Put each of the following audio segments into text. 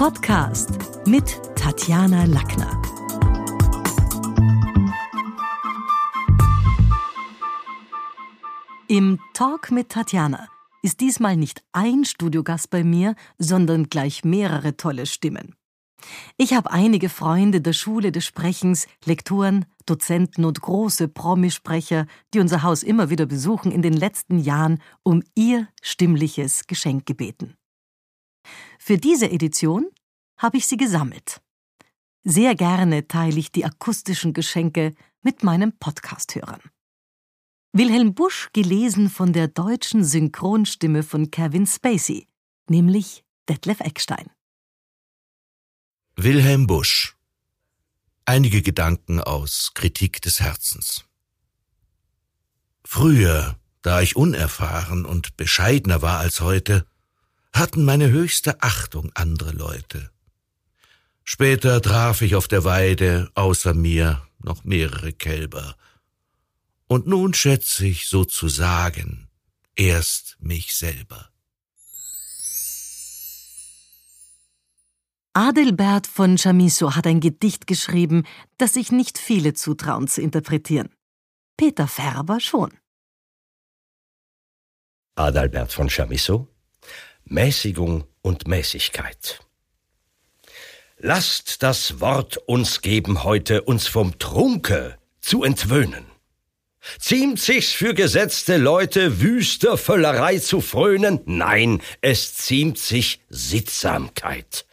Podcast mit Tatjana Lackner. Im Talk mit Tatjana ist diesmal nicht ein Studiogast bei mir, sondern gleich mehrere tolle Stimmen. Ich habe einige Freunde der Schule des Sprechens, Lektoren, Dozenten und große Promisprecher, die unser Haus immer wieder besuchen, in den letzten Jahren um ihr stimmliches Geschenk gebeten. Für diese Edition habe ich sie gesammelt. Sehr gerne teile ich die akustischen Geschenke mit meinen Podcast-Hörern. Wilhelm Busch gelesen von der deutschen Synchronstimme von Kevin Spacey, nämlich Detlef Eckstein. Wilhelm Busch Einige Gedanken aus Kritik des Herzens. Früher, da ich unerfahren und bescheidener war als heute, hatten meine höchste Achtung andere Leute. Später traf ich auf der Weide außer mir noch mehrere Kälber. Und nun schätze ich sozusagen erst mich selber. Adelbert von Chamisso hat ein Gedicht geschrieben, das sich nicht viele zutrauen zu interpretieren. Peter Färber schon. Adalbert von Chamisso Mäßigung und Mäßigkeit. Lasst das Wort uns geben heute, uns vom Trunke zu entwöhnen. Ziemt sich's für gesetzte Leute, wüster Völlerei zu frönen? Nein, es ziemt sich Sittsamkeit.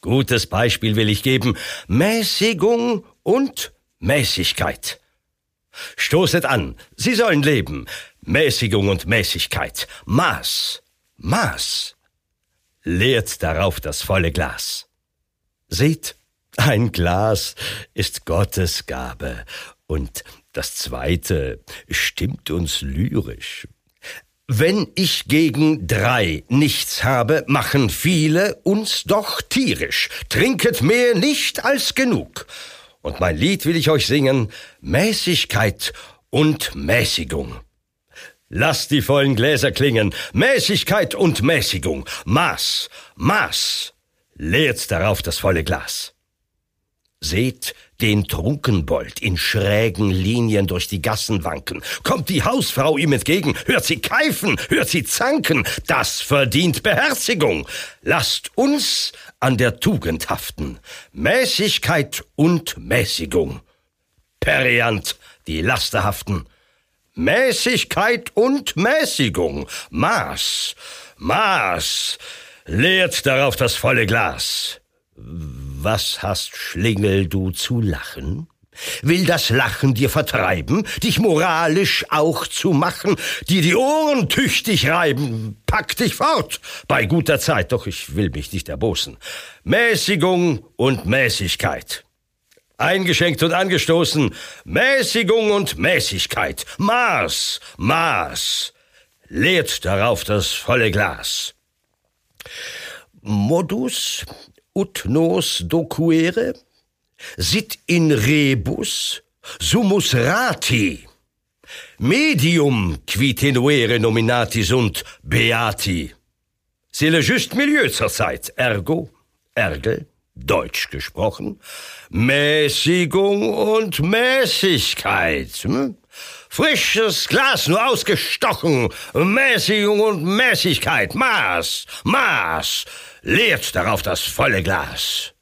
Gutes Beispiel will ich geben. Mäßigung und Mäßigkeit. Stoßet an, Sie sollen leben. Mäßigung und Mäßigkeit. Maß, Maß. Leert darauf das volle Glas. Seht, ein Glas ist Gottes Gabe, und das zweite stimmt uns lyrisch. Wenn ich gegen drei nichts habe, machen viele uns doch tierisch. Trinket mehr nicht als genug. Und mein Lied will ich euch singen, Mäßigkeit und Mäßigung. Lasst die vollen Gläser klingen, Mäßigkeit und Mäßigung, Maß, Maß, leert darauf das volle Glas. Seht den Trunkenbold in schrägen Linien durch die Gassen wanken. Kommt die Hausfrau ihm entgegen, hört sie keifen, hört sie zanken. Das verdient Beherzigung. Lasst uns an der Tugend haften. Mäßigkeit und Mäßigung. Periant, die Laster haften. Mäßigkeit und Mäßigung. Maß, Maß. Leert darauf das volle Glas. Was hast Schlingel du zu lachen? Will das Lachen dir vertreiben, dich moralisch auch zu machen, dir die Ohren tüchtig reiben? Pack dich fort, bei guter Zeit, doch ich will mich nicht erbosen. Mäßigung und Mäßigkeit. Eingeschenkt und angestoßen, Mäßigung und Mäßigkeit. Maß, Maß. Leert darauf das volle Glas. Modus ut nos docuere, sit in rebus sumus rati, medium qui tenuere nominati sunt beati. C'est le juste milieu zur Zeit, ergo, ergel, Deutsch gesprochen, Mäßigung und Mäßigkeit. Hm? Frisches Glas nur ausgestochen, Mäßigung und Mäßigkeit, Maß, Maß, leert darauf das volle Glas.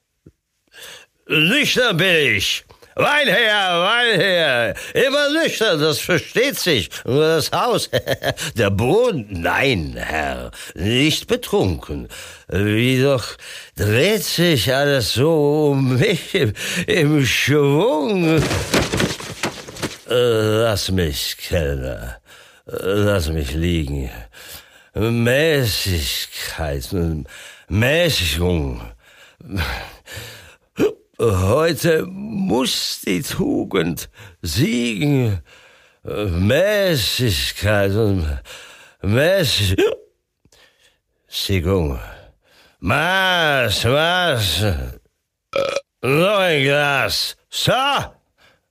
Nüchtern bin ich. Wein her, Wein her. Immer nüchtern, das versteht sich. Nur das Haus, der Boden, nein, Herr, nicht betrunken. Wie doch dreht sich alles so um mich im, im Schwung. Lass mich, Kellner, lass mich liegen. Mäßigkeit, Mäßigung. Heute muss die Tugend siegen. Mäßigkeit und Mäßigung. Maß, Maß. Noch ein Glas. So,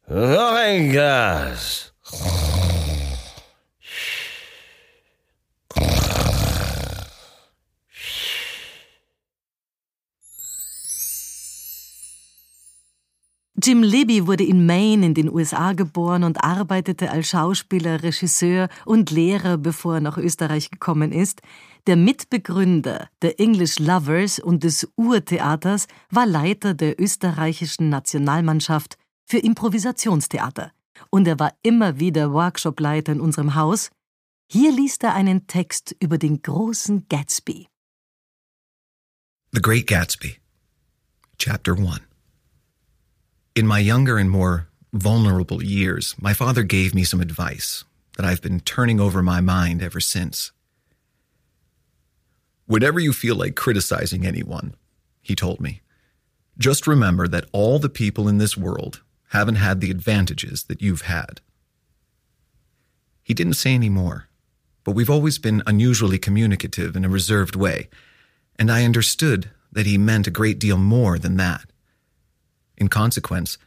noch ein Glas. Jim Libby wurde in Maine in den USA geboren und arbeitete als Schauspieler, Regisseur und Lehrer, bevor er nach Österreich gekommen ist. Der Mitbegründer der English Lovers und des Urtheaters war Leiter der österreichischen Nationalmannschaft für Improvisationstheater. Und er war immer wieder Workshopleiter in unserem Haus. Hier liest er einen Text über den großen Gatsby. The Great Gatsby, Chapter 1. In my younger and more vulnerable years, my father gave me some advice that I've been turning over my mind ever since. Whenever you feel like criticizing anyone, he told me, just remember that all the people in this world haven't had the advantages that you've had. He didn't say any more, but we've always been unusually communicative in a reserved way, and I understood that he meant a great deal more than that. In consequence,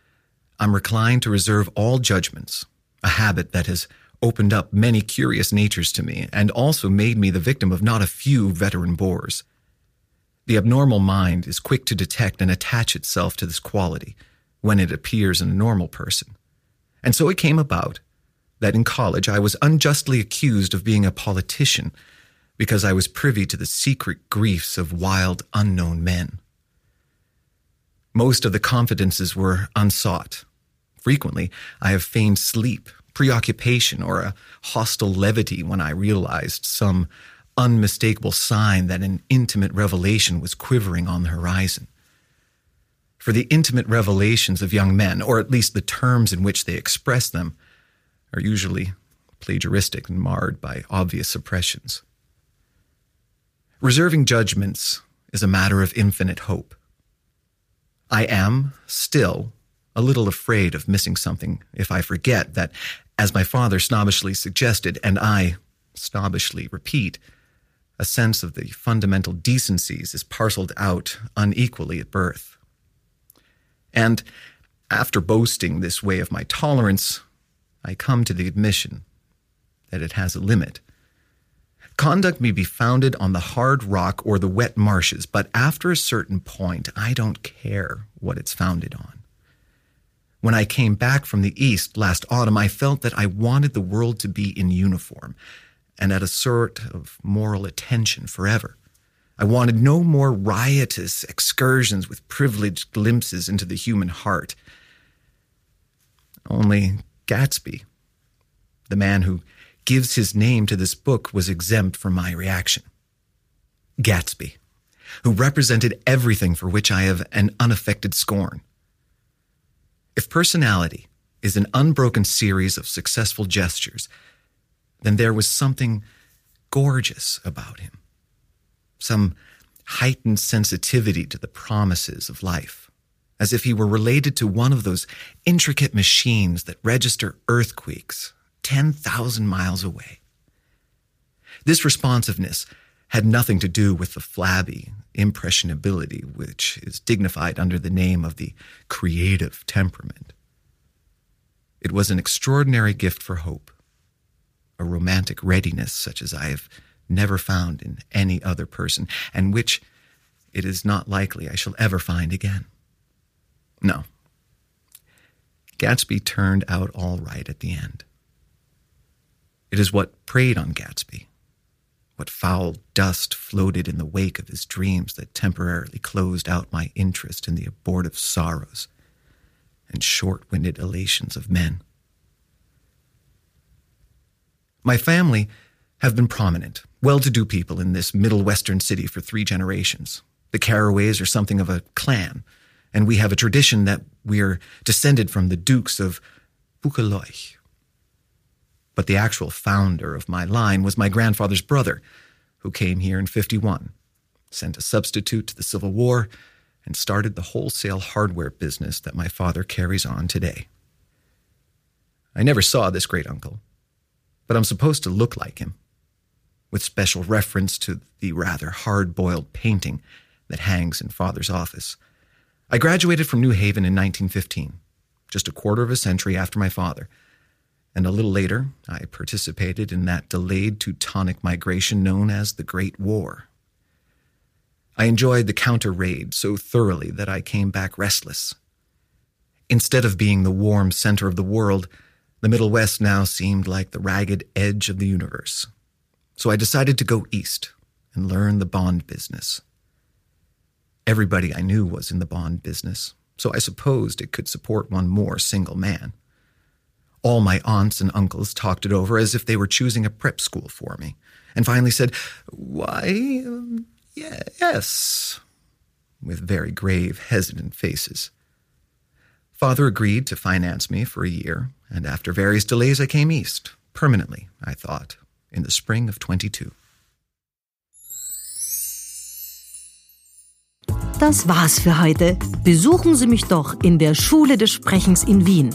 I'm reclined to reserve all judgments, a habit that has opened up many curious natures to me and also made me the victim of not a few veteran bores. The abnormal mind is quick to detect and attach itself to this quality when it appears in a normal person. And so it came about that in college I was unjustly accused of being a politician because I was privy to the secret griefs of wild, unknown men. Most of the confidences were unsought. Frequently, I have feigned sleep preoccupation or a hostile levity when I realized some unmistakable sign that an intimate revelation was quivering on the horizon. For the intimate revelations of young men, or at least the terms in which they express them, are usually plagiaristic and marred by obvious suppressions. Reserving judgments is a matter of infinite hope. I am still a little afraid of missing something if I forget that as my father snobbishly suggested, and I snobbishly repeat, a sense of the fundamental decencies is parceled out unequally at birth. And after boasting this way of my tolerance, I come to the admission that it has a limit. Conduct may be founded on the hard rock or the wet marshes, but after a certain point, I don't care what it's founded on. When I came back from the East last autumn, I felt that I wanted the world to be in uniform and at a sort of moral attention forever. I wanted no more riotous excursions with privileged glimpses into the human heart. Only Gatsby, the man who gives his name to this book, was exempt from my reaction. Gatsby, who represented everything for which I have an unaffected scorn. If personality is an unbroken series of successful gestures, then there was something gorgeous about him, some heightened sensitivity to the promises of life, as if he were related to one of those intricate machines that register earthquakes 10,000 miles away. This responsiveness had nothing to do with the flabby impressionability which is dignified under the name of the creative temperament. It was an extraordinary gift for hope, a romantic readiness such as I have never found in any other person, and which it is not likely I shall ever find again. No. Gatsby turned out all right at the end. It is what preyed on Gatsby what foul dust floated in the wake of his dreams that temporarily closed out my interest in the abortive sorrows and short winded elations of men. My family have been prominent, well to do people in this Middle Western city for three generations. The Caraways are something of a clan, and we have a tradition that we're descended from the Dukes of Buchaloich, but the actual founder of my line was my grandfather's brother, who came here in 51, sent a substitute to the Civil War, and started the wholesale hardware business that my father carries on today. I never saw this great uncle, but I'm supposed to look like him, with special reference to the rather hard boiled painting that hangs in father's office. I graduated from New Haven in 1915, just a quarter of a century after my father and a little later, I participated in that delayed Teutonic migration known as the Great War. I enjoyed the counter raid so thoroughly that I came back restless. Instead of being the warm center of the world, the Middle West now seemed like the ragged edge of the universe. So I decided to go east and learn the bond business. Everybody I knew was in the bond business, so I supposed it could support one more single man. All my aunts and uncles talked it over as if they were choosing a prep school for me, and finally said, Why, um, yes, with very grave, hesitant faces. Father agreed to finance me for a year, and after various delays, I came east, permanently, I thought, in the spring of 22. Das war's für heute. Besuchen Sie mich doch in der Schule des Sprechens in Wien.